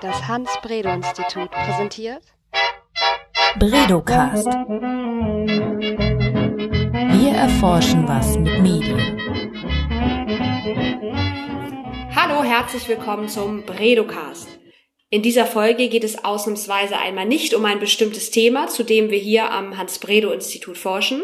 Das Hans-Bredow-Institut präsentiert Bredocast. Wir erforschen was mit Medien. Hallo, herzlich willkommen zum Bredocast. In dieser Folge geht es ausnahmsweise einmal nicht um ein bestimmtes Thema, zu dem wir hier am Hans-Bredow-Institut forschen,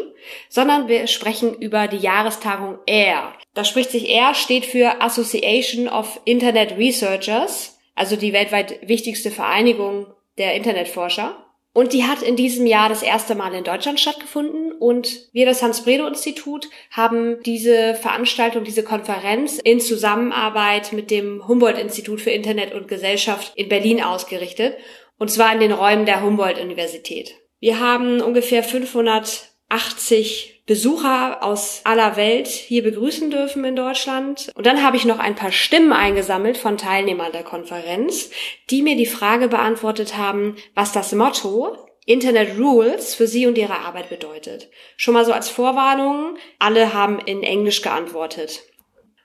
sondern wir sprechen über die Jahrestagung AIR. Da spricht sich AIR steht für Association of Internet Researchers, also die weltweit wichtigste Vereinigung der Internetforscher. Und die hat in diesem Jahr das erste Mal in Deutschland stattgefunden und wir, das Hans-Bredow-Institut, haben diese Veranstaltung, diese Konferenz in Zusammenarbeit mit dem Humboldt-Institut für Internet und Gesellschaft in Berlin ausgerichtet und zwar in den Räumen der Humboldt-Universität. Wir haben ungefähr 580 Besucher aus aller Welt hier begrüßen dürfen in Deutschland. Und dann habe ich noch ein paar Stimmen eingesammelt von Teilnehmern der Konferenz, die mir die Frage beantwortet haben, was das Motto Internet Rules für sie und ihre Arbeit bedeutet. Schon mal so als Vorwarnung, alle haben in Englisch geantwortet.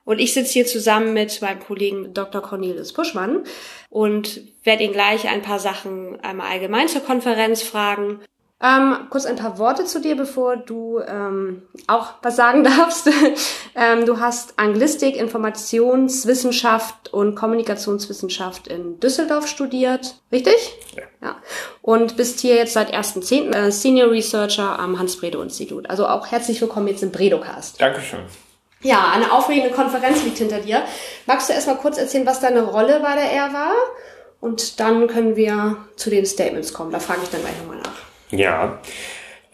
Und ich sitze hier zusammen mit meinem Kollegen Dr. Cornelius Puschmann und werde ihn gleich ein paar Sachen einmal allgemein zur Konferenz fragen ähm, kurz ein paar Worte zu dir, bevor du ähm, auch was sagen darfst. ähm, du hast Anglistik, Informationswissenschaft und Kommunikationswissenschaft in Düsseldorf studiert, richtig? Ja. ja. Und bist hier jetzt seit 1.10. Äh, Senior Researcher am Hans-Bredow-Institut. Also auch herzlich willkommen jetzt im Bredocast. Dankeschön. Ja, eine aufregende Konferenz liegt hinter dir. Magst du erstmal kurz erzählen, was deine Rolle bei der R war? Und dann können wir zu den Statements kommen. Da frage ich dann gleich nochmal nach. Ja.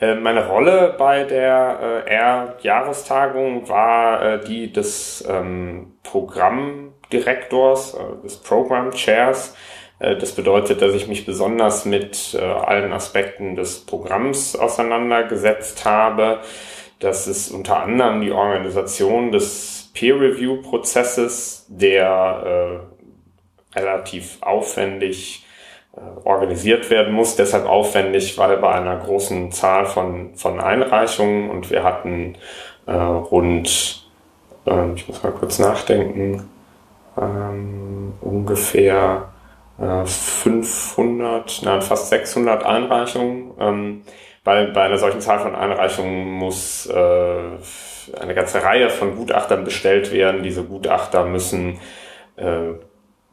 Äh, meine Rolle bei der äh, R-Jahrestagung war äh, die des ähm, Programmdirektors, des Program Chairs. Das bedeutet, dass ich mich besonders mit allen Aspekten des Programms auseinandergesetzt habe. Das ist unter anderem die Organisation des Peer-Review-Prozesses, der relativ aufwendig organisiert werden muss, deshalb aufwendig, weil bei einer großen Zahl von, von Einreichungen und wir hatten äh, rund, äh, ich muss mal kurz nachdenken, ähm, ungefähr äh, 500, nein, fast 600 Einreichungen. Ähm, weil bei einer solchen Zahl von Einreichungen muss äh, eine ganze Reihe von Gutachtern bestellt werden. Diese Gutachter müssen äh,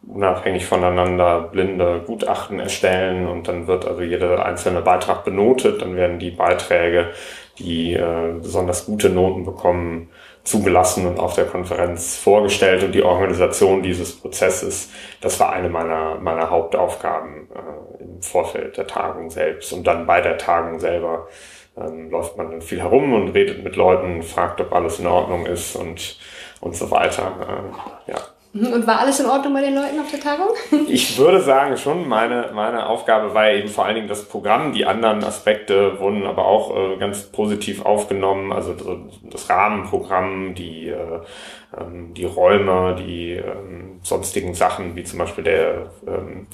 unabhängig voneinander blinde Gutachten erstellen und dann wird also jeder einzelne Beitrag benotet, dann werden die Beiträge, die äh, besonders gute Noten bekommen, zugelassen und auf der Konferenz vorgestellt und die Organisation dieses Prozesses, das war eine meiner, meiner Hauptaufgaben äh, im Vorfeld der Tagung selbst und dann bei der Tagung selber ähm, läuft man dann viel herum und redet mit Leuten, fragt, ob alles in Ordnung ist und, und so weiter. Äh, ja. Und war alles in Ordnung bei den Leuten auf der Tagung? Ich würde sagen schon, meine, meine Aufgabe war eben vor allen Dingen das Programm. Die anderen Aspekte wurden aber auch äh, ganz positiv aufgenommen. Also das Rahmenprogramm, die, äh, ähm, die Räume, die ähm, sonstigen Sachen, wie zum Beispiel der ähm,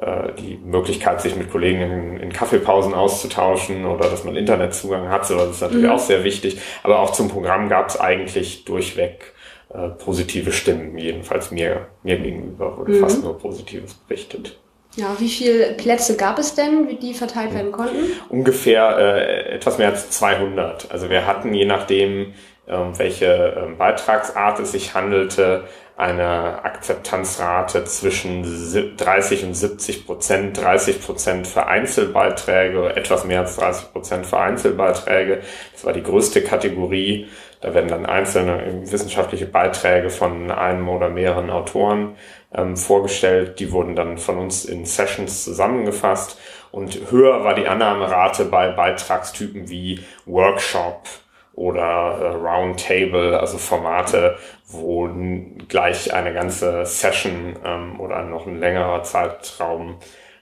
äh, die Möglichkeit, sich mit Kollegen in, in, Kaffeepausen auszutauschen oder dass man Internetzugang hat, so das ist natürlich mhm. auch sehr wichtig. Aber auch zum Programm gab es eigentlich durchweg äh, positive Stimmen. Jedenfalls mir, mir gegenüber wurde mhm. fast nur Positives berichtet. Ja, wie viele Plätze gab es denn, wie die verteilt werden konnten? Ungefähr äh, etwas mehr als 200. Also wir hatten, je nachdem, ähm, welche ähm, Beitragsart es sich handelte, eine Akzeptanzrate zwischen 30 und 70 Prozent, 30 Prozent für Einzelbeiträge, etwas mehr als 30 Prozent für Einzelbeiträge. Das war die größte Kategorie. Da werden dann einzelne wissenschaftliche Beiträge von einem oder mehreren Autoren ähm, vorgestellt. Die wurden dann von uns in Sessions zusammengefasst. Und höher war die Annahmerate bei Beitragstypen wie Workshop oder äh, Roundtable, also Formate, wo gleich eine ganze Session ähm, oder noch ein längerer Zeitraum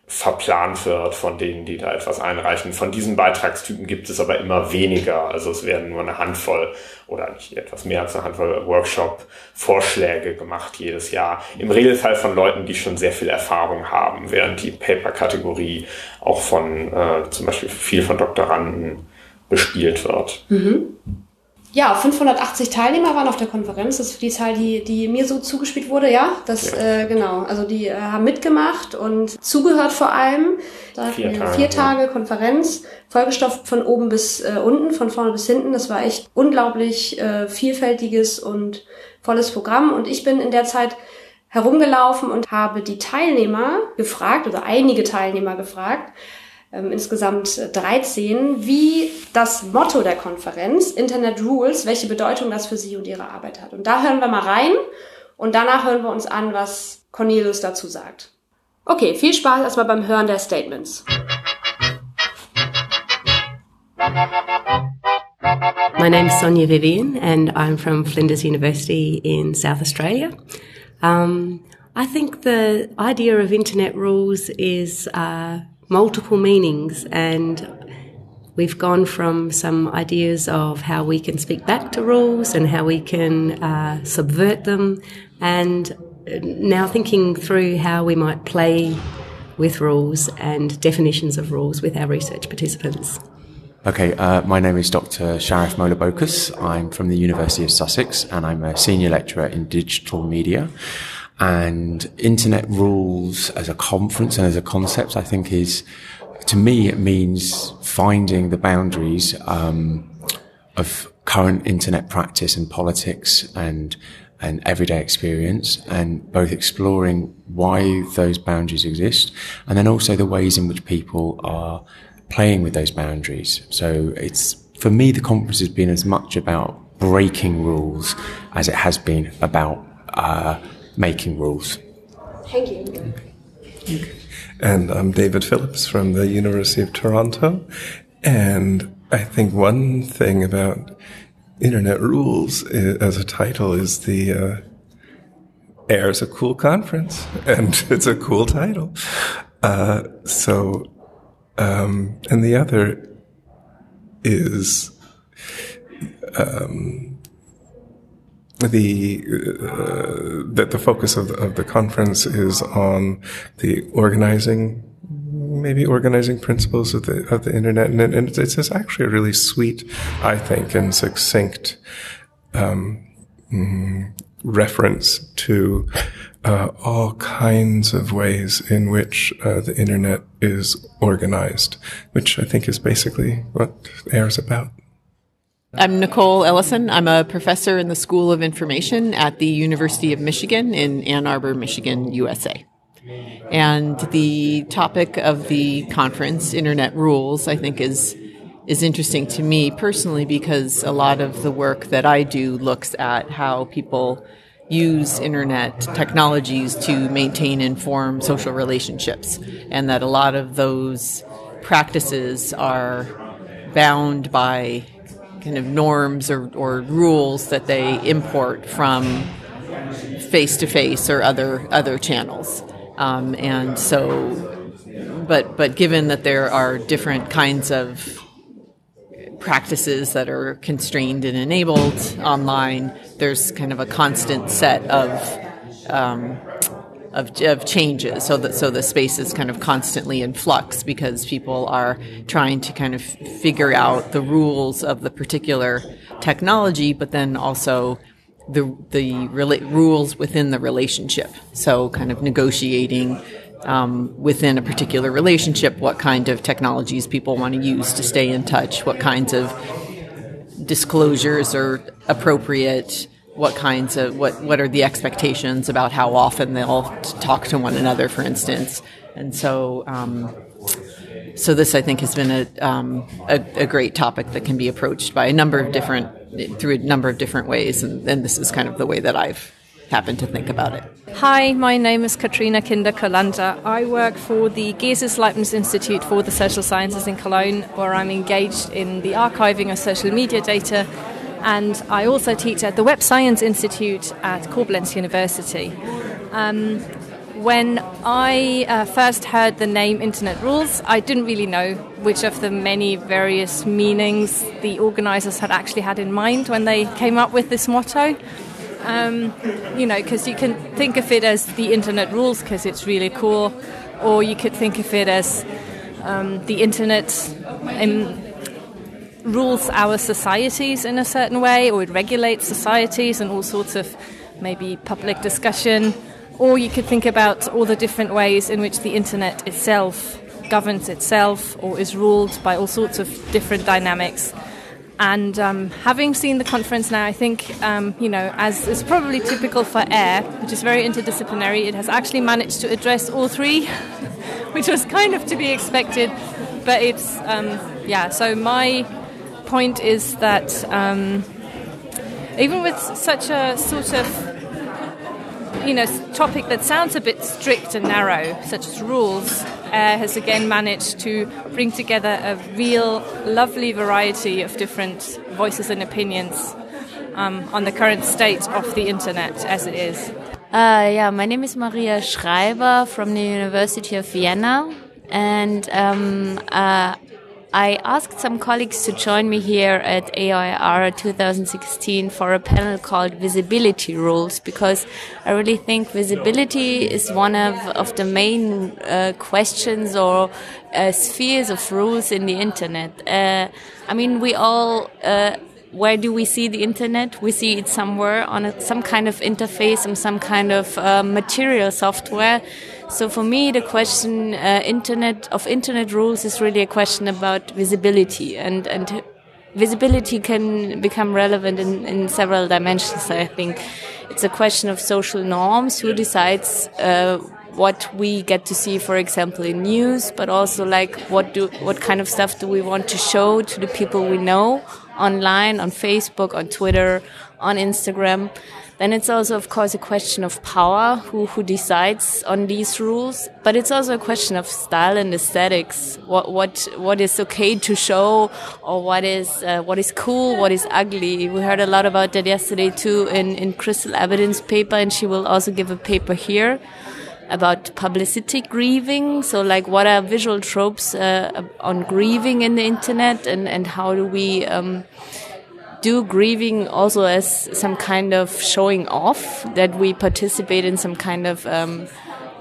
verplant wird von denen, die da etwas einreichen. Von diesen Beitragstypen gibt es aber immer weniger. Also es werden nur eine Handvoll oder nicht etwas mehr als eine Handvoll Workshop-Vorschläge gemacht jedes Jahr. Im Regelfall von Leuten, die schon sehr viel Erfahrung haben, während die Paper-Kategorie auch von äh, zum Beispiel viel von Doktoranden bespielt wird. Mhm. Ja, 580 Teilnehmer waren auf der Konferenz. Das ist die Zahl, die, die mir so zugespielt wurde, ja. Das, ja. Äh, genau. Also die äh, haben mitgemacht und zugehört vor allem. Vier Tage, vier Tage ja. Konferenz, vollgestopft von oben bis äh, unten, von vorne bis hinten. Das war echt unglaublich äh, vielfältiges und volles Programm. Und ich bin in der Zeit herumgelaufen und habe die Teilnehmer gefragt, oder einige Teilnehmer gefragt, ähm, insgesamt 13, wie das Motto der Konferenz, Internet Rules, welche Bedeutung das für Sie und Ihre Arbeit hat. Und da hören wir mal rein und danach hören wir uns an, was Cornelius dazu sagt. Okay, viel Spaß erstmal beim Hören der Statements. My name is Sonia Vivian and I'm from Flinders University in South Australia. Um, I think the idea of internet rules is uh, multiple meanings and we've gone from some ideas of how we can speak back to rules and how we can uh, subvert them and now thinking through how we might play with rules and definitions of rules with our research participants. Okay, uh, my name is Dr. Sharif Molabokus. I'm from the University of Sussex and I'm a senior lecturer in digital media. And internet rules as a conference and as a concept, I think is, to me, it means finding the boundaries um, of current internet practice and politics and and everyday experience and both exploring why those boundaries exist and then also the ways in which people are playing with those boundaries. So it's, for me, the conference has been as much about breaking rules as it has been about uh, making rules. Thank you. Okay. And I'm David Phillips from the University of Toronto. And I think one thing about Internet Rules as a title is the uh, Air's a cool conference, and it's a cool title. Uh, so, um, and the other is um, the uh, that the focus of the, of the conference is on the organizing maybe organizing principles of the of the internet and, and it's, it's actually a really sweet I think and succinct um, mm, reference to uh, all kinds of ways in which uh, the internet is organized, which I think is basically what AIR is about. I'm Nicole Ellison. I'm a professor in the School of Information at the University of Michigan in Ann Arbor, Michigan, USA. And the topic of the conference, Internet Rules, I think is is interesting to me personally because a lot of the work that I do looks at how people use internet technologies to maintain and form social relationships and that a lot of those practices are bound by kind of norms or, or rules that they import from face to face or other other channels. Um, and so, but but given that there are different kinds of practices that are constrained and enabled online, there's kind of a constant set of um, of, of changes so that so the space is kind of constantly in flux because people are trying to kind of figure out the rules of the particular technology but then also the the rela- rules within the relationship. So kind of negotiating um, within a particular relationship what kind of technologies people want to use to stay in touch what kinds of disclosures are appropriate what kinds of what what are the expectations about how often they'll talk to one another, for instance, and so. Um, so this, I think, has been a, um, a, a great topic that can be approached by a number of different through a number of different ways, and, and this is kind of the way that I've happened to think about it. Hi, my name is Katrina Kinder Kolanda. I work for the Geerses Leibniz Institute for the Social Sciences in Cologne, where I'm engaged in the archiving of social media data and I also teach at the Web Science Institute at Koblenz University. Um, when I uh, first heard the name Internet Rules, I didn't really know which of the many various meanings the organizers had actually had in mind when they came up with this motto. Um, you know, because you can think of it as the Internet Rules because it's really cool, or you could think of it as um, the Internet. In, rules our societies in a certain way, or it regulates societies and all sorts of maybe public discussion. Or you could think about all the different ways in which the internet itself governs itself or is ruled by all sorts of different dynamics. And um, having seen the conference now, I think, um, you know, as is probably typical for AIR, which is very interdisciplinary, it has actually managed to address all three, which was kind of to be expected. But it's, um, yeah, so my point is that um, even with such a sort of you know, topic that sounds a bit strict and narrow, such as rules, uh, has again managed to bring together a real lovely variety of different voices and opinions um, on the current state of the internet as it is. Uh, yeah, my name is Maria Schreiber from the University of Vienna, and um, uh, I asked some colleagues to join me here at AIR 2016 for a panel called Visibility Rules because I really think visibility is one of, of the main uh, questions or uh, spheres of rules in the internet. Uh, I mean, we all uh, where do we see the internet? We see it somewhere on a, some kind of interface, and some kind of uh, material software. So for me, the question uh, internet of internet rules is really a question about visibility, and and visibility can become relevant in, in several dimensions. I think it's a question of social norms. Who decides? Uh, what we get to see, for example, in news, but also like what do what kind of stuff do we want to show to the people we know online, on Facebook, on Twitter, on Instagram. Then it's also, of course, a question of power, who, who decides on these rules. But it's also a question of style and aesthetics. What, what, what is okay to show or what is, uh, what is cool, what is ugly. We heard a lot about that yesterday too in, in Crystal Evidence paper and she will also give a paper here about publicity grieving. So, like, what are visual tropes uh, on grieving in the internet, and and how do we um, do grieving also as some kind of showing off that we participate in some kind of um,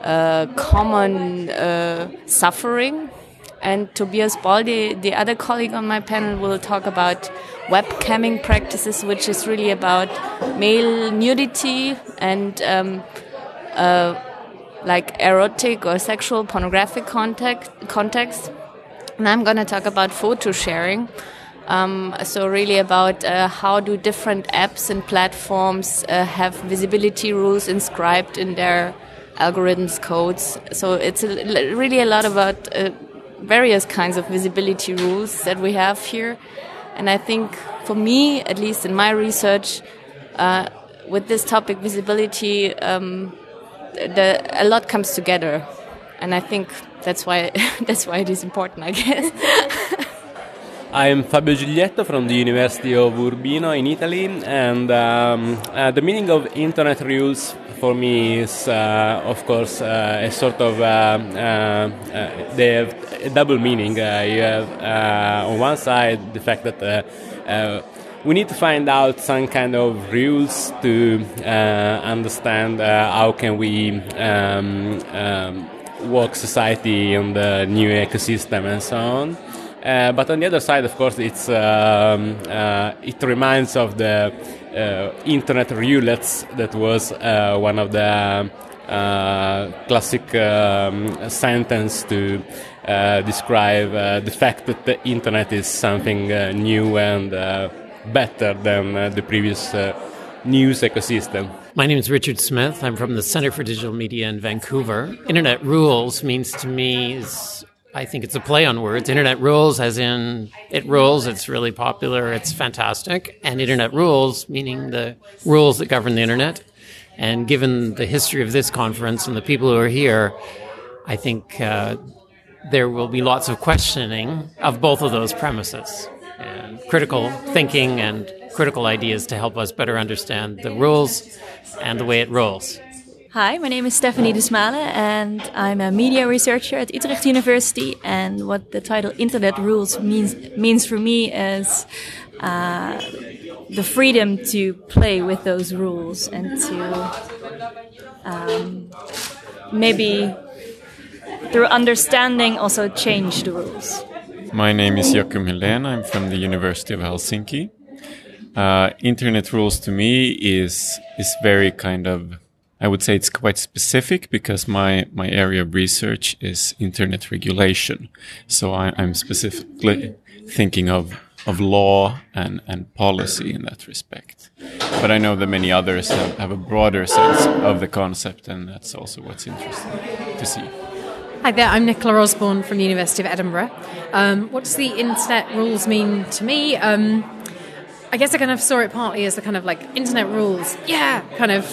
uh, common uh, suffering. And Tobias Ball, the, the other colleague on my panel, will talk about webcamming practices, which is really about male nudity and um, uh, like erotic or sexual pornographic context. And I'm going to talk about photo sharing. Um, so really about uh, how do different apps and platforms uh, have visibility rules inscribed in their algorithms codes. So it's a, really a lot about uh, various kinds of visibility rules that we have here. And I think for me, at least in my research, uh, with this topic visibility, um, the, a lot comes together, and I think that's why that's why it is important, I guess. I'm Fabio Giglietto from the University of Urbino in Italy, and um, uh, the meaning of internet rules for me is, uh, of course, uh, a sort of uh, uh, uh, they have a double meaning. you have on one side the fact that we need to find out some kind of rules to understand how can we um, um, work society in the new ecosystem and so on. Uh, but on the other side, of course, it's um, uh, it reminds of the uh, internet roulettes that was uh, one of the classic um, sentence to describe the fact that the internet is something new and better than uh, the previous uh, news ecosystem. My name is Richard Smith. I'm from the Center for Digital Media in Vancouver. Internet rules means to me is I think it's a play on words. Internet rules, as in it rules, it's really popular, it's fantastic. And internet rules, meaning the rules that govern the internet. And given the history of this conference and the people who are here, I think uh, there will be lots of questioning of both of those premises and critical thinking and critical ideas to help us better understand the rules and the way it rolls. Hi, my name is Stephanie de Smale and I'm a media researcher at Utrecht University. And what the title Internet Rules means, means for me is uh, the freedom to play with those rules and to um, maybe through understanding also change the rules. My name is Joachim Helén. I'm from the University of Helsinki. Uh, internet rules to me is is very kind of I would say it's quite specific because my my area of research is internet regulation. So I, I'm specifically thinking of of law and, and policy in that respect. But I know that many others have, have a broader sense of the concept, and that's also what's interesting to see. Hi there, I'm Nicola Osborne from the University of Edinburgh. Um, what does the internet rules mean to me? Um, I guess I kind of saw it partly as the kind of like internet rules, yeah, kind of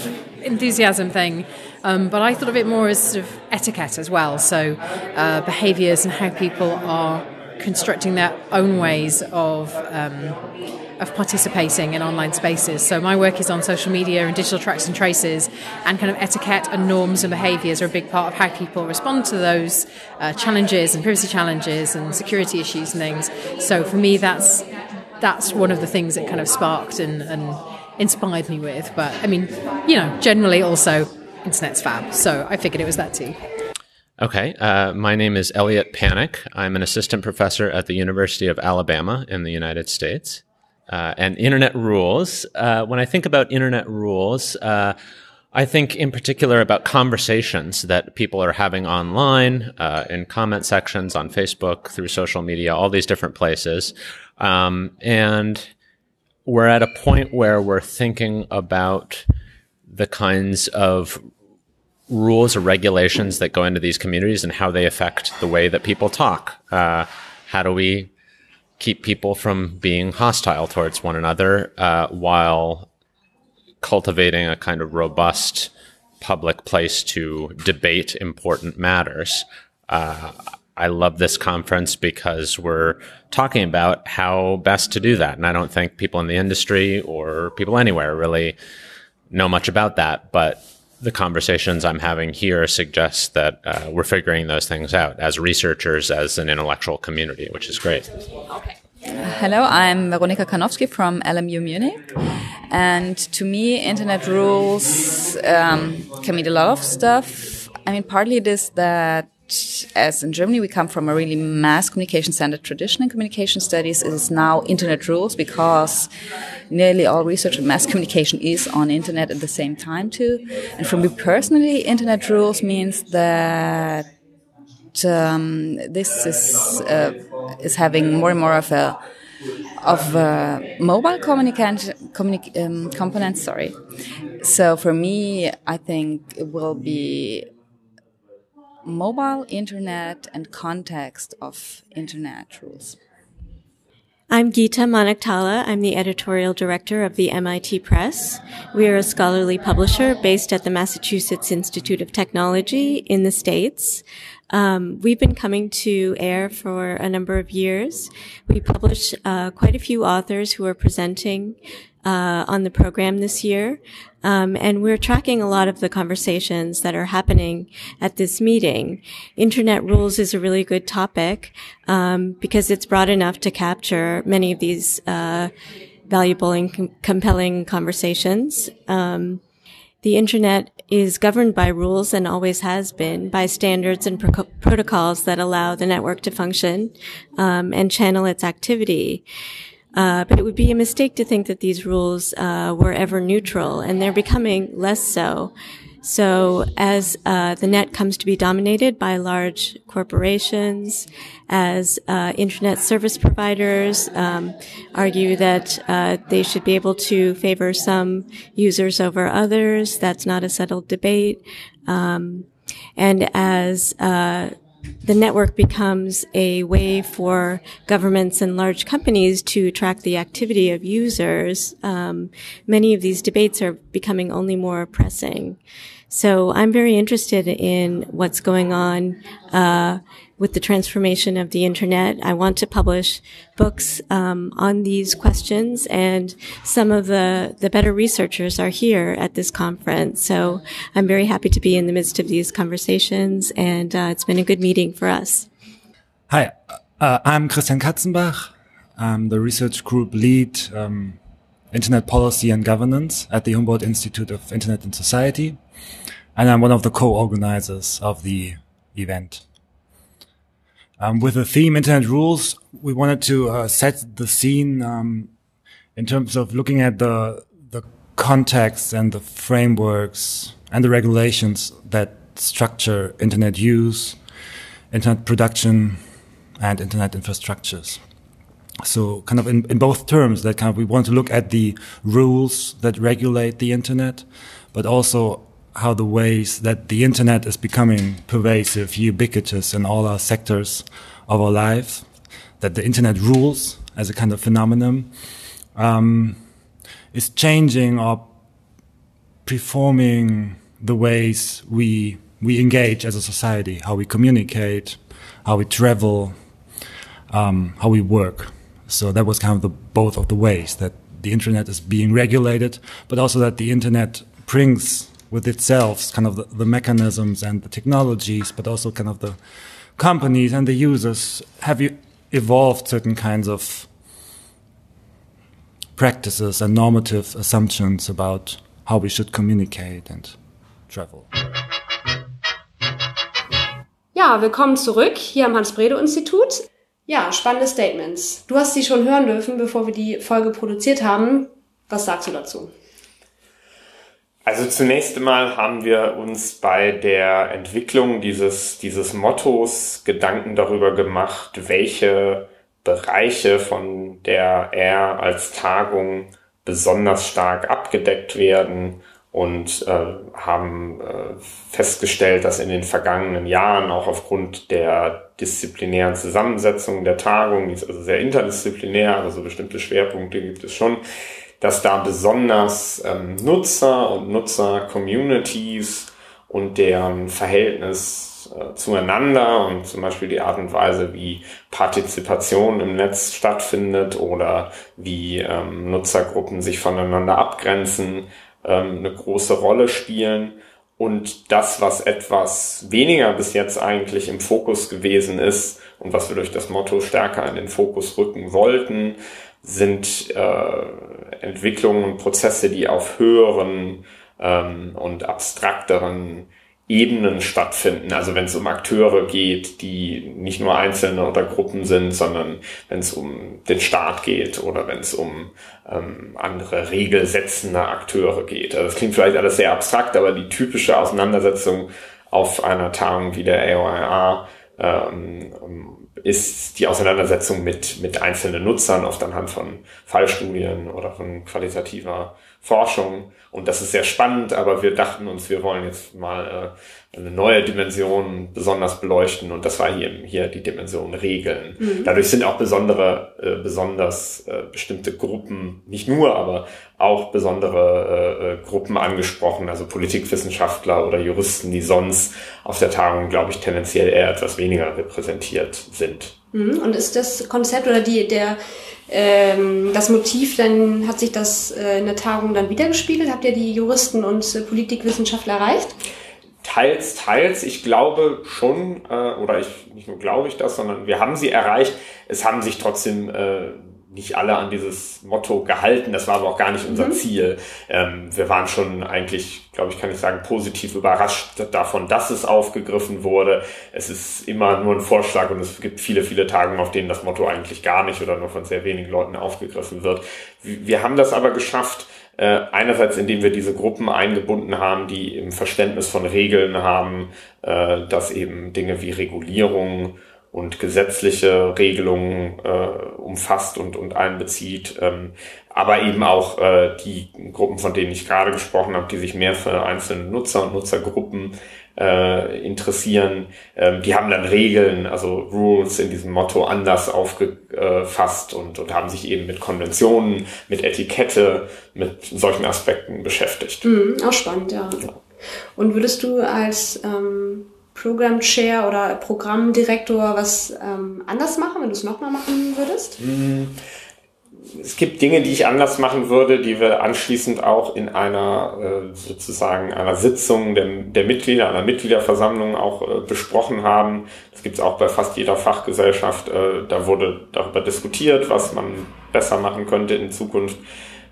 enthusiasm thing. Um, but I thought of it more as sort of etiquette as well. So uh, behaviors and how people are constructing their own ways of um, of participating in online spaces. So my work is on social media and digital tracks and traces, and kind of etiquette and norms and behaviours are a big part of how people respond to those uh, challenges and privacy challenges and security issues and things. So for me, that's that's one of the things that kind of sparked and, and inspired me with. But I mean, you know, generally also internet's fab, so I figured it was that too. Okay, uh, my name is Elliot Panic. I'm an assistant professor at the University of Alabama in the United States. Uh, and internet rules. Uh, when I think about internet rules, uh, I think in particular about conversations that people are having online, uh, in comment sections on Facebook, through social media, all these different places. Um, and we're at a point where we're thinking about the kinds of rules or regulations that go into these communities and how they affect the way that people talk. Uh, how do we keep people from being hostile towards one another uh, while cultivating a kind of robust public place to debate important matters? Uh, I love this conference because we're talking about how best to do that. And I don't think people in the industry or people anywhere really know much about that. But the conversations I'm having here suggest that uh, we're figuring those things out as researchers, as an intellectual community, which is great. Okay. Hello, I'm Veronika Karnowski from LMU Munich. And to me, internet rules um, can mean a lot of stuff. I mean, partly it is that as in Germany, we come from a really mass communication standard tradition in communication studies. It is now internet rules because nearly all research in mass communication is on internet at the same time too. And for me personally, internet rules means that um, this is uh, is having more and more of a of a mobile communication communi- um, component. Sorry. So for me, I think it will be mobile internet and context of internet rules. I'm Gita Manaktala. I'm the editorial director of the MIT Press. We are a scholarly publisher based at the Massachusetts Institute of Technology in the States. Um, we've been coming to AIR for a number of years. We publish uh, quite a few authors who are presenting uh, on the program this year. Um, and we're tracking a lot of the conversations that are happening at this meeting. Internet rules is a really good topic um, because it's broad enough to capture many of these uh, valuable and com- compelling conversations. Um, the internet is governed by rules and always has been by standards and pro- protocols that allow the network to function um, and channel its activity. Uh, but it would be a mistake to think that these rules uh, were ever neutral, and they're becoming less so. So as uh, the net comes to be dominated by large corporations, as uh, internet service providers um, argue that uh, they should be able to favor some users over others, that's not a settled debate. Um, and as uh, the network becomes a way for governments and large companies to track the activity of users, um, many of these debates are becoming only more pressing. So I'm very interested in what's going on uh, with the transformation of the internet. I want to publish books um, on these questions, and some of the the better researchers are here at this conference. So I'm very happy to be in the midst of these conversations, and uh, it's been a good meeting for us. Hi, uh, I'm Christian Katzenbach. I'm the research group lead. Um, Internet Policy and Governance at the Humboldt Institute of Internet and Society. And I'm one of the co-organizers of the event. Um, with the theme Internet Rules, we wanted to uh, set the scene um, in terms of looking at the the context and the frameworks and the regulations that structure internet use, internet production, and internet infrastructures. So kind of in, in both terms that kind of we want to look at the rules that regulate the internet, but also how the ways that the internet is becoming pervasive, ubiquitous in all our sectors of our lives, that the internet rules as a kind of phenomenon um, is changing or performing the ways we we engage as a society, how we communicate, how we travel, um, how we work. So that was kind of the both of the ways that the internet is being regulated, but also that the internet brings with itself kind of the, the mechanisms and the technologies, but also kind of the companies and the users have you evolved certain kinds of practices and normative assumptions about how we should communicate and travel. Ja, willkommen zurück hier am Hans-Bredow-Institut. Ja, spannende Statements. Du hast sie schon hören dürfen, bevor wir die Folge produziert haben. Was sagst du dazu? Also zunächst einmal haben wir uns bei der Entwicklung dieses, dieses Mottos Gedanken darüber gemacht, welche Bereiche von der R als Tagung besonders stark abgedeckt werden und äh, haben äh, festgestellt, dass in den vergangenen Jahren auch aufgrund der disziplinären Zusammensetzung der Tagung, die ist also sehr interdisziplinär, also bestimmte Schwerpunkte gibt es schon, dass da besonders ähm, Nutzer und Nutzer-Communities und deren Verhältnis äh, zueinander und zum Beispiel die Art und Weise, wie Partizipation im Netz stattfindet oder wie ähm, Nutzergruppen sich voneinander abgrenzen, ähm, eine große Rolle spielen. Und das, was etwas weniger bis jetzt eigentlich im Fokus gewesen ist und was wir durch das Motto stärker in den Fokus rücken wollten, sind äh, Entwicklungen und Prozesse, die auf höheren ähm, und abstrakteren Ebenen stattfinden. Also wenn es um Akteure geht, die nicht nur Einzelne oder Gruppen sind, sondern wenn es um den Staat geht oder wenn es um ähm, andere regelsetzende Akteure geht. Also das klingt vielleicht alles sehr abstrakt, aber die typische Auseinandersetzung auf einer Tagung wie der AOIA ähm, ist die Auseinandersetzung mit, mit einzelnen Nutzern, oft anhand von Fallstudien oder von qualitativer Forschung. Und das ist sehr spannend, aber wir dachten uns, wir wollen jetzt mal äh, eine neue Dimension besonders beleuchten. Und das war hier, hier die Dimension Regeln. Mhm. Dadurch sind auch besondere, äh, besonders äh, bestimmte Gruppen, nicht nur, aber auch besondere äh, äh, Gruppen angesprochen, also Politikwissenschaftler oder Juristen, die sonst auf der Tagung, glaube ich, tendenziell eher etwas weniger repräsentiert sind. Mhm. Und ist das Konzept oder die, der, ähm, das Motiv, dann hat sich das äh, in der Tagung dann wiedergespiegelt? Habt ihr die Juristen und äh, Politikwissenschaftler erreicht? Teils, teils. Ich glaube schon, äh, oder ich nicht nur glaube ich das, sondern wir haben sie erreicht. Es haben sich trotzdem äh, nicht alle an dieses Motto gehalten. Das war aber auch gar nicht unser mhm. Ziel. Ähm, wir waren schon eigentlich, glaube ich, kann ich sagen, positiv überrascht davon, dass es aufgegriffen wurde. Es ist immer nur ein Vorschlag und es gibt viele, viele Tage, auf denen das Motto eigentlich gar nicht oder nur von sehr wenigen Leuten aufgegriffen wird. Wir haben das aber geschafft, äh, einerseits indem wir diese Gruppen eingebunden haben, die im Verständnis von Regeln haben, äh, dass eben Dinge wie Regulierung und gesetzliche Regelungen äh, umfasst und, und einbezieht, ähm, aber eben auch äh, die Gruppen, von denen ich gerade gesprochen habe, die sich mehr für einzelne Nutzer und Nutzergruppen äh, interessieren, ähm, die haben dann Regeln, also Rules in diesem Motto anders aufgefasst und, und haben sich eben mit Konventionen, mit Etikette, mit solchen Aspekten beschäftigt. Mhm, auch spannend, ja. ja. Und würdest du als ähm Program Chair oder Programmdirektor was ähm, anders machen, wenn du es nochmal machen würdest? Mm, es gibt Dinge, die ich anders machen würde, die wir anschließend auch in einer äh, sozusagen einer Sitzung der, der Mitglieder, einer Mitgliederversammlung auch äh, besprochen haben. Das gibt es auch bei fast jeder Fachgesellschaft. Äh, da wurde darüber diskutiert, was man besser machen könnte in Zukunft.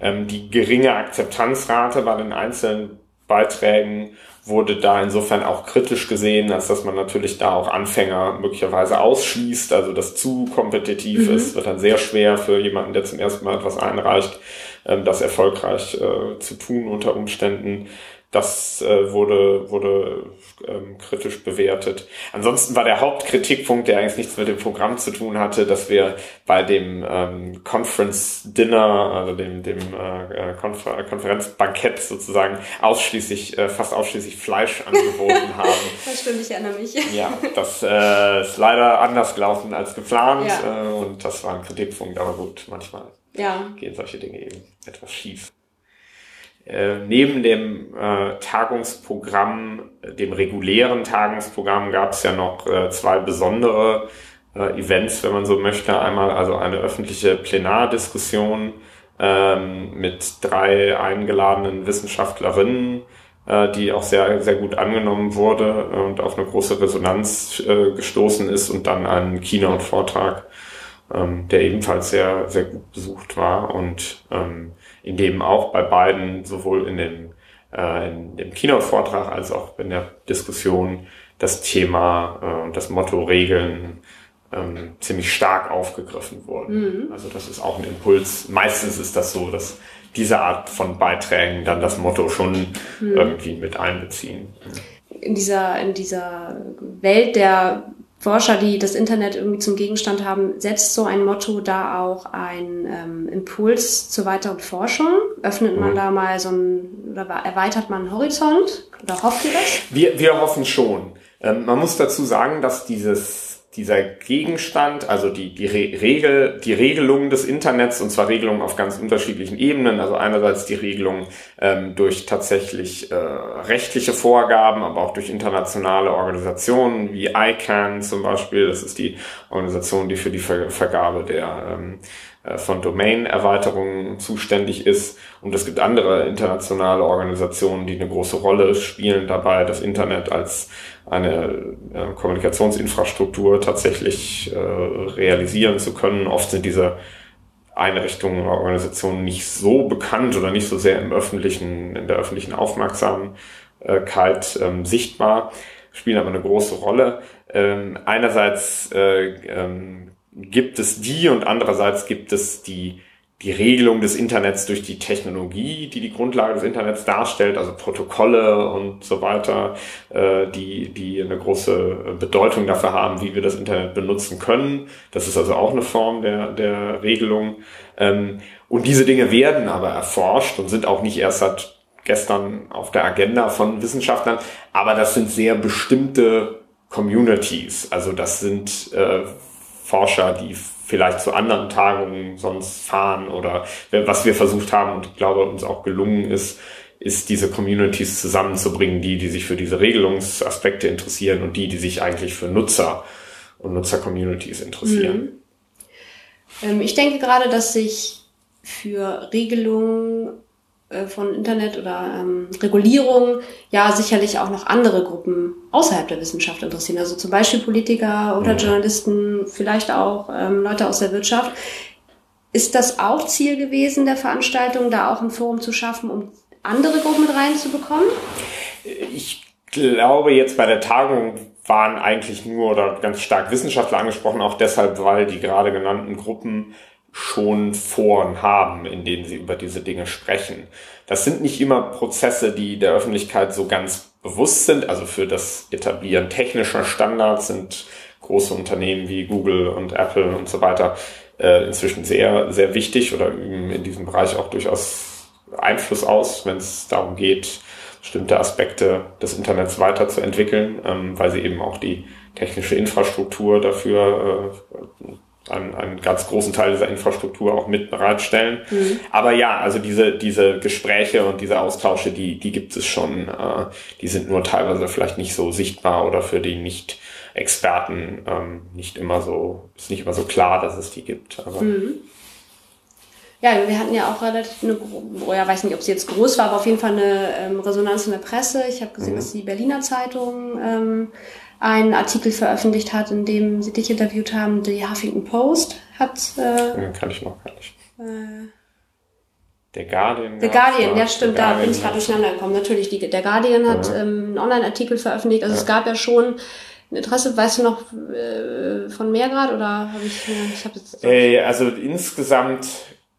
Ähm, die geringe Akzeptanzrate bei den einzelnen Beiträgen wurde da insofern auch kritisch gesehen, als dass man natürlich da auch Anfänger möglicherweise ausschließt, also das zu kompetitiv Mhm. ist, wird dann sehr schwer für jemanden, der zum ersten Mal etwas einreicht, ähm, das erfolgreich äh, zu tun unter Umständen. Das äh, wurde, wurde ähm, kritisch bewertet. Ansonsten war der Hauptkritikpunkt, der eigentlich nichts mit dem Programm zu tun hatte, dass wir bei dem ähm, Conference Dinner, also dem, dem äh, Konfer Konferenzbankett sozusagen, ausschließlich, äh, fast ausschließlich Fleisch angeboten haben. Das stimmt, ich erinnere mich. Ja, das äh, ist leider anders gelaufen als geplant Ja. äh, und das war ein Kritikpunkt, aber gut, manchmal Ja. gehen solche Dinge eben etwas schief. Äh, neben dem äh, Tagungsprogramm, dem regulären Tagungsprogramm, gab es ja noch äh, zwei besondere äh, Events, wenn man so möchte. Einmal also eine öffentliche Plenardiskussion ähm, mit drei eingeladenen Wissenschaftlerinnen, äh, die auch sehr, sehr gut angenommen wurde und auf eine große Resonanz gestoßen ist und dann einen Keynote-Vortrag, ähm, der ebenfalls sehr, sehr gut besucht war und ähm, in dem auch bei beiden sowohl in dem, äh, in dem Keynote-Vortrag als auch in der Diskussion das Thema äh, und das Motto Regeln ähm, ziemlich stark aufgegriffen wurden. Mhm. Also das ist auch ein Impuls. Meistens ist das so, dass diese Art von Beiträgen dann das Motto schon Mhm. irgendwie mit einbeziehen. in dieser, in dieser Welt der Forscher, die das Internet irgendwie zum Gegenstand haben, setzt so ein Motto da auch ein ähm, Impuls zur weiteren Forschung? Öffnet man Mhm. da mal so ein, oder erweitert man einen Horizont? Oder hofft ihr das? Wir, wir hoffen schon. Ähm, man muss dazu sagen, dass dieses, dieser Gegenstand, also die, die Re Regel, die Regelung des Internets, und zwar Regelungen auf ganz unterschiedlichen Ebenen, also einerseits die Regelung ähm, durch tatsächlich äh, rechtliche Vorgaben, aber auch durch internationale Organisationen wie ICANN zum Beispiel, das ist die Organisation, die für die Ver Vergabe der ähm, äh, von Domain-Erweiterungen zuständig ist. Und es gibt andere internationale Organisationen, die eine große Rolle spielen dabei, das Internet als eine äh, Kommunikationsinfrastruktur tatsächlich äh, realisieren zu können. Oft sind diese Einrichtungen oder Organisationen nicht so bekannt oder nicht so sehr im öffentlichen, in der öffentlichen Aufmerksamkeit ähm, sichtbar, spielen aber eine große Rolle. Ähm, einerseits äh, ähm, gibt es die und andererseits gibt es die, die Regelung des Internets durch die Technologie, die die Grundlage des Internets darstellt, also Protokolle und so weiter, äh, die, die eine große Bedeutung dafür haben, wie wir das Internet benutzen können. Das ist also auch eine Form der, der Regelung. Ähm, und diese Dinge werden aber erforscht und sind auch nicht erst seit gestern auf der Agenda von Wissenschaftlern, aber das sind sehr bestimmte Communities. Also das sind äh, Forscher, die vielleicht zu anderen Tagungen sonst fahren oder was wir versucht haben und ich glaube uns auch gelungen ist, ist diese Communities zusammenzubringen, die, die sich für diese Regelungsaspekte interessieren und die, die sich eigentlich für Nutzer und Nutzer-Communities interessieren. Ähm, ich denke gerade, dass sich für Regelungen von Internet oder ähm, Regulierung ja sicherlich auch noch andere Gruppen außerhalb der Wissenschaft interessieren. Also zum Beispiel Politiker oder. Journalisten, vielleicht auch ähm, Leute aus der Wirtschaft. Ist das auch Ziel gewesen der Veranstaltung, da auch ein Forum zu schaffen, um andere Gruppen mit reinzubekommen? Ich glaube, jetzt bei der Tagung waren eigentlich nur oder ganz stark Wissenschaftler angesprochen, auch deshalb, weil die gerade genannten Gruppen schon Foren haben, in denen sie über diese Dinge sprechen. Das sind nicht immer Prozesse, die der Öffentlichkeit so ganz bewusst sind. Also für das Etablieren technischer Standards sind große Unternehmen wie Google und Apple und so weiter äh, inzwischen sehr, sehr wichtig oder üben in diesem Bereich auch durchaus Einfluss aus, wenn es darum geht, bestimmte Aspekte des Internets weiterzuentwickeln, ähm, weil sie eben auch die technische Infrastruktur dafür, äh, einen, einen ganz großen Teil dieser Infrastruktur auch mit bereitstellen. Mhm. Aber ja, also diese, diese Gespräche und diese Austausche, die, die gibt es schon. Äh, die sind nur teilweise vielleicht nicht so sichtbar oder für die Nicht-Experten ähm, nicht immer so, ist nicht immer so klar, dass es die gibt. Aber Mhm. Ja, wir hatten ja auch relativ eine, oh ja, weiß nicht, ob sie jetzt groß war, aber auf jeden Fall eine ähm, Resonanz in der Presse. Ich habe gesehen, Mhm. dass die Berliner Zeitung ähm, einen Artikel veröffentlicht hat, in dem sie dich interviewt haben. Die Huffington Post hat äh, kann ich noch gar nicht. äh, Der Guardian. Der Guardian, ja stimmt, da bin ich gerade durcheinander gekommen. Natürlich, die, der Guardian hat Ja. ähm, einen Online-Artikel veröffentlicht. Also es gab ja schon ein Interesse, weißt du noch äh, von mehr gerade oder habe ich, äh, ich habe jetzt Äh, also insgesamt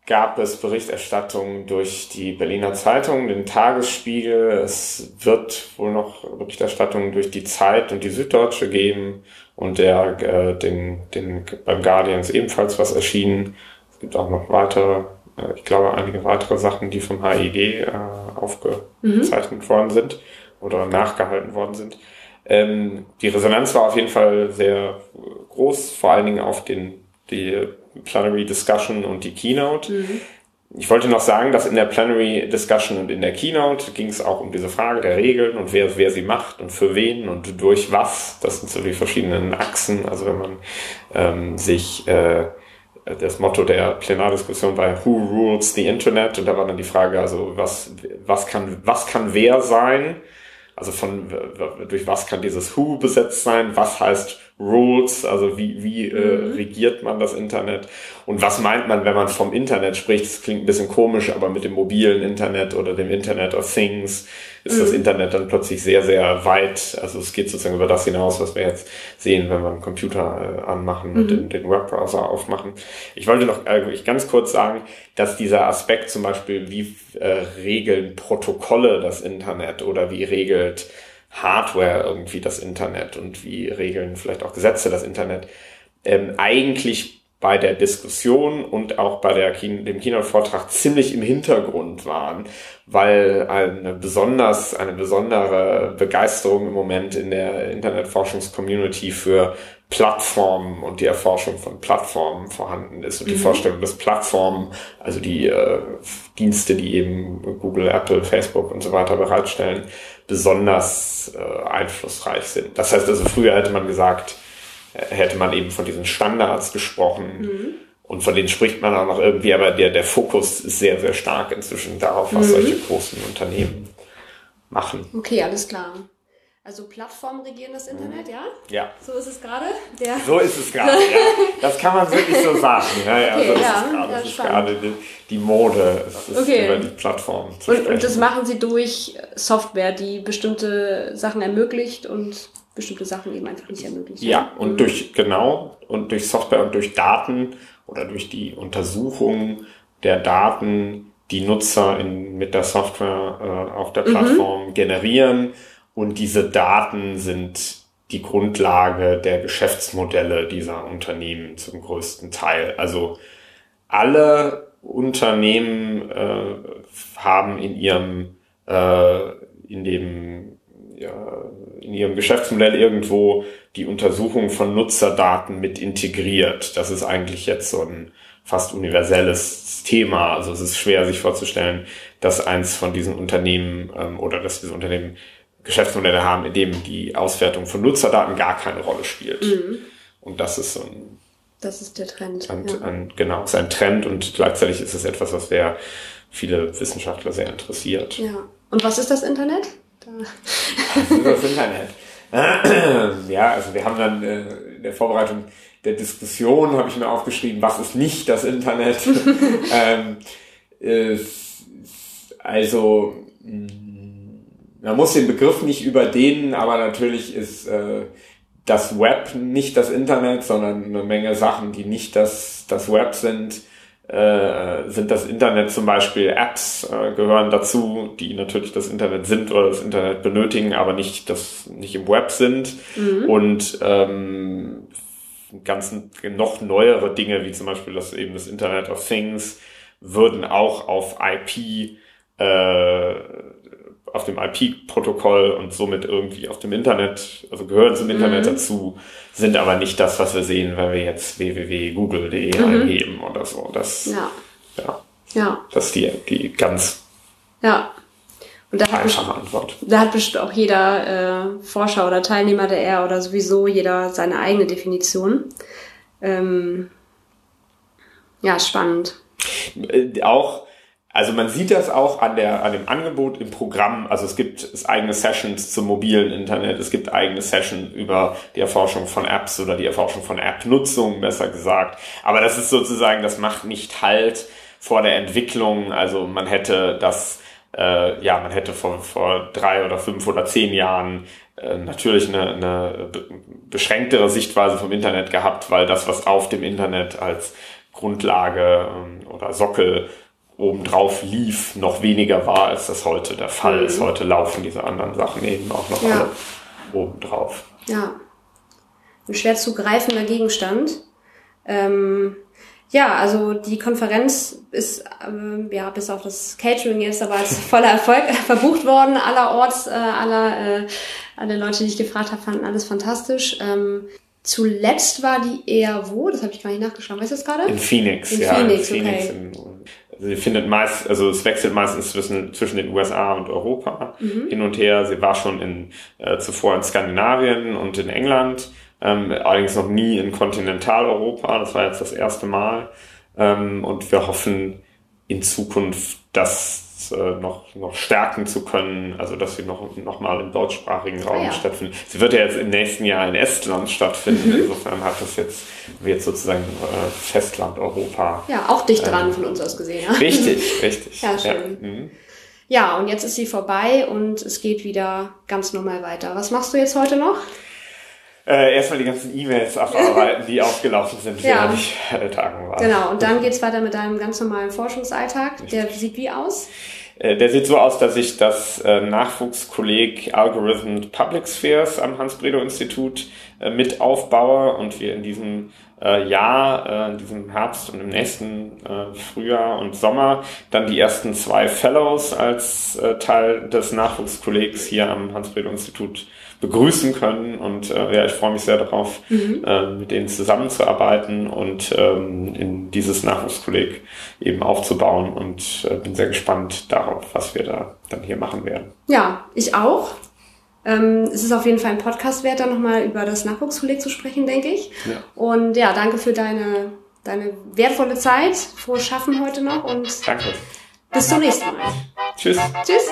gab es Berichterstattung durch die Berliner Zeitung, den Tagesspiegel. Es wird wohl noch Berichterstattung durch die Zeit und die Süddeutsche geben und der äh, den, den beim Guardian ist ebenfalls was erschienen. Es gibt auch noch weitere, äh, ich glaube einige weitere Sachen, die vom HIG äh, aufgezeichnet worden sind oder nachgehalten worden sind. Ähm, die Resonanz war auf jeden Fall sehr groß, vor allen Dingen auf den die Plenary Discussion und die Keynote. Ich wollte noch sagen, dass in der Plenary Discussion und in der Keynote ging es auch um diese Frage der Regeln und wer, wer sie macht und für wen und durch was. Das sind so die verschiedenen Achsen. Also wenn man ähm, sich äh, das Motto der Plenardiskussion war Who rules the Internet? Und da war dann die Frage, also was, was kann, was kann wer sein? Also von durch was kann dieses Who besetzt sein? Was heißt Rules? Also wie, wie äh, regiert man das Internet? Und was meint man, wenn man vom Internet spricht? Das klingt ein bisschen komisch, aber mit dem mobilen Internet oder dem Internet of Things ist das Mhm. Internet dann plötzlich sehr, sehr weit. Also es geht sozusagen über das hinaus, was wir jetzt sehen, wenn wir einen Computer äh, anmachen und Mhm. den, den Webbrowser aufmachen. Ich wollte noch eigentlich ganz kurz sagen, dass dieser Aspekt zum Beispiel, wie äh, regeln Protokolle das Internet oder wie regelt Hardware irgendwie das Internet und wie regeln vielleicht auch Gesetze das Internet, ähm, eigentlich bei der Diskussion und auch bei der Key dem Keynote-Vortrag ziemlich im Hintergrund waren, weil eine besonders, eine besondere Begeisterung im Moment in der Internetforschungscommunity für Plattformen und die Erforschung von Plattformen vorhanden ist und die Mhm. Vorstellung, dass Plattformen, also die äh, Dienste, die eben Google, Apple, Facebook und so weiter bereitstellen, besonders äh, einflussreich sind. Das heißt also, früher hätte man gesagt, hätte man eben von diesen Standards gesprochen und von denen spricht man auch noch irgendwie, aber der, der Fokus ist sehr, sehr stark inzwischen darauf, was Mhm. solche großen Unternehmen machen. Okay, alles klar. Also Plattformen regieren das Internet, ja? Ja. So ist es gerade. Der So ist es gerade, ja. Das kann man wirklich so sagen. Ja, ja, Okay, so ist ja, es gerade. ja, Das ist gerade die, die Mode. Es ist Okay. über die Plattform zu Und, sprechen. und das machen sie durch Software, die bestimmte Sachen ermöglicht und bestimmte Sachen eben einfach nicht ermöglicht. Ja, und Mhm. durch, genau, und durch Software und durch Daten oder durch die Untersuchung der Daten, die Nutzer in, mit der Software äh, auf der Mhm. Plattform generieren. Und diese Daten sind die Grundlage der Geschäftsmodelle dieser Unternehmen zum größten Teil. Also alle Unternehmen äh, haben in ihrem äh, in dem ja, in ihrem Geschäftsmodell irgendwo die Untersuchung von Nutzerdaten mit integriert. Das ist eigentlich jetzt so ein fast universelles Thema. Also es ist schwer sich vorzustellen, dass eins von diesen Unternehmen ähm, oder dass diese Unternehmen Geschäftsmodelle haben, in dem die Auswertung von Nutzerdaten gar keine Rolle spielt. Mhm. Und das ist so ein Das ist der Trend. ein, ja. ein, genau, ist ein Trend und gleichzeitig ist es etwas, was sehr viele Wissenschaftler sehr interessiert. ja. Und was ist das Internet? Da. Was ist das Internet? ja, also wir haben dann äh, in der Vorbereitung der Diskussion habe ich mir aufgeschrieben, was ist nicht das Internet? ähm, es- also mh, man muss den Begriff nicht überdehnen, aber natürlich ist äh, das Web nicht das Internet, sondern eine Menge Sachen, die nicht das, das Web sind, äh, sind das Internet zum Beispiel Apps äh, gehören dazu, die natürlich das Internet sind oder das Internet benötigen, aber nicht das nicht im Web sind Mhm. und ähm, ganz noch neuere Dinge wie zum Beispiel das eben das Internet of Things würden auch auf IP äh, auf dem IP-Protokoll und somit irgendwie auf dem Internet, also gehören zum Internet Mhm. dazu, sind aber nicht das, was wir sehen, wenn wir jetzt www.google.de Mhm. eingeben oder so. Das, Ja. ja, Ja. das ist die, die ganz Ja. Und da hat, einfache bestimmt, Antwort. da hat bestimmt auch jeder äh, Forscher oder Teilnehmer der R oder sowieso jeder seine eigene Definition. Ähm, ja, spannend. Äh, auch, also man sieht das auch an der, an dem Angebot im Programm. Also es gibt eigene Sessions zum mobilen Internet. Es gibt eigene Sessions über die Erforschung von Apps oder die Erforschung von App-Nutzung, besser gesagt. Aber das ist sozusagen, das macht nicht halt vor der Entwicklung. Also man hätte das, äh, ja, man hätte vor, vor drei oder fünf oder zehn Jahren äh, natürlich eine, eine beschränktere Sichtweise vom Internet gehabt, weil das, was auf dem Internet als Grundlage ähm, oder Sockel obendrauf lief, noch weniger war, als das heute der Fall mhm. ist. Heute laufen diese anderen Sachen eben auch noch ja. alle obendrauf. Ja. Ein schwer zu greifender Gegenstand. Ähm, ja, also die Konferenz ist ähm, ja bis auf das Catering jetzt aber als voller Erfolg verbucht worden. Allerorts, äh, aller, äh, alle Leute, die ich gefragt habe, fanden alles fantastisch. Ähm, zuletzt war die eher wo? Das habe ich gar nicht nachgeschaut. Weißt du das gerade? In Phoenix. In ja, Phoenix, in Phoenix okay. In, sie findet meist, also es wechselt meistens zwischen, zwischen den USA und Europa mhm. hin und her. Sie war schon in, äh, zuvor in Skandinavien und in England ähm, allerdings noch nie in Kontinentaleuropa. Das war jetzt das erste Mal. Ähm, und wir hoffen in Zukunft, das äh, noch, noch stärken zu können, also dass sie noch, noch mal im deutschsprachigen Raum ah, ja. stattfindet. Sie wird ja jetzt im nächsten Jahr in Estland stattfinden. Mhm. Insofern hat das jetzt, wird sozusagen äh, Festland Europa. Ja, auch dicht dran ähm, von uns aus gesehen. Richtig, richtig. ja, schön. Ja. Mhm. ja, und jetzt ist sie vorbei und es geht wieder ganz normal weiter. Was machst du jetzt heute noch? Äh, erstmal die ganzen E-Mails abarbeiten, die aufgelaufen sind, ja. während ich äh, Tagen war. Genau, und dann geht's weiter mit deinem ganz normalen Forschungsalltag. Der sieht wie aus? Äh, der sieht so aus, dass ich das äh, Nachwuchskolleg Algorithm Public Spheres am Hans-Bredow-Institut äh, mit aufbaue und wir in diesem Jahr, in diesem Herbst und im nächsten Frühjahr und Sommer dann die ersten zwei Fellows als Teil des Nachwuchskollegs hier am Hans-Bredow-Institut begrüßen können. Und äh, ja, ich freue mich sehr darauf, mhm. äh, mit denen zusammenzuarbeiten und ähm, in dieses Nachwuchskolleg eben aufzubauen und äh, bin sehr gespannt darauf, was wir da dann hier machen werden. Ja, ich auch. Ähm, es ist auf jeden Fall ein Podcast wert, da nochmal über das Nachwuchskolleg zu sprechen, denke ich. Ja. Und ja, danke für deine, deine wertvolle Zeit. Frohes Schaffen heute noch und danke. bis zum nächsten Mal. Tschüss. Tschüss.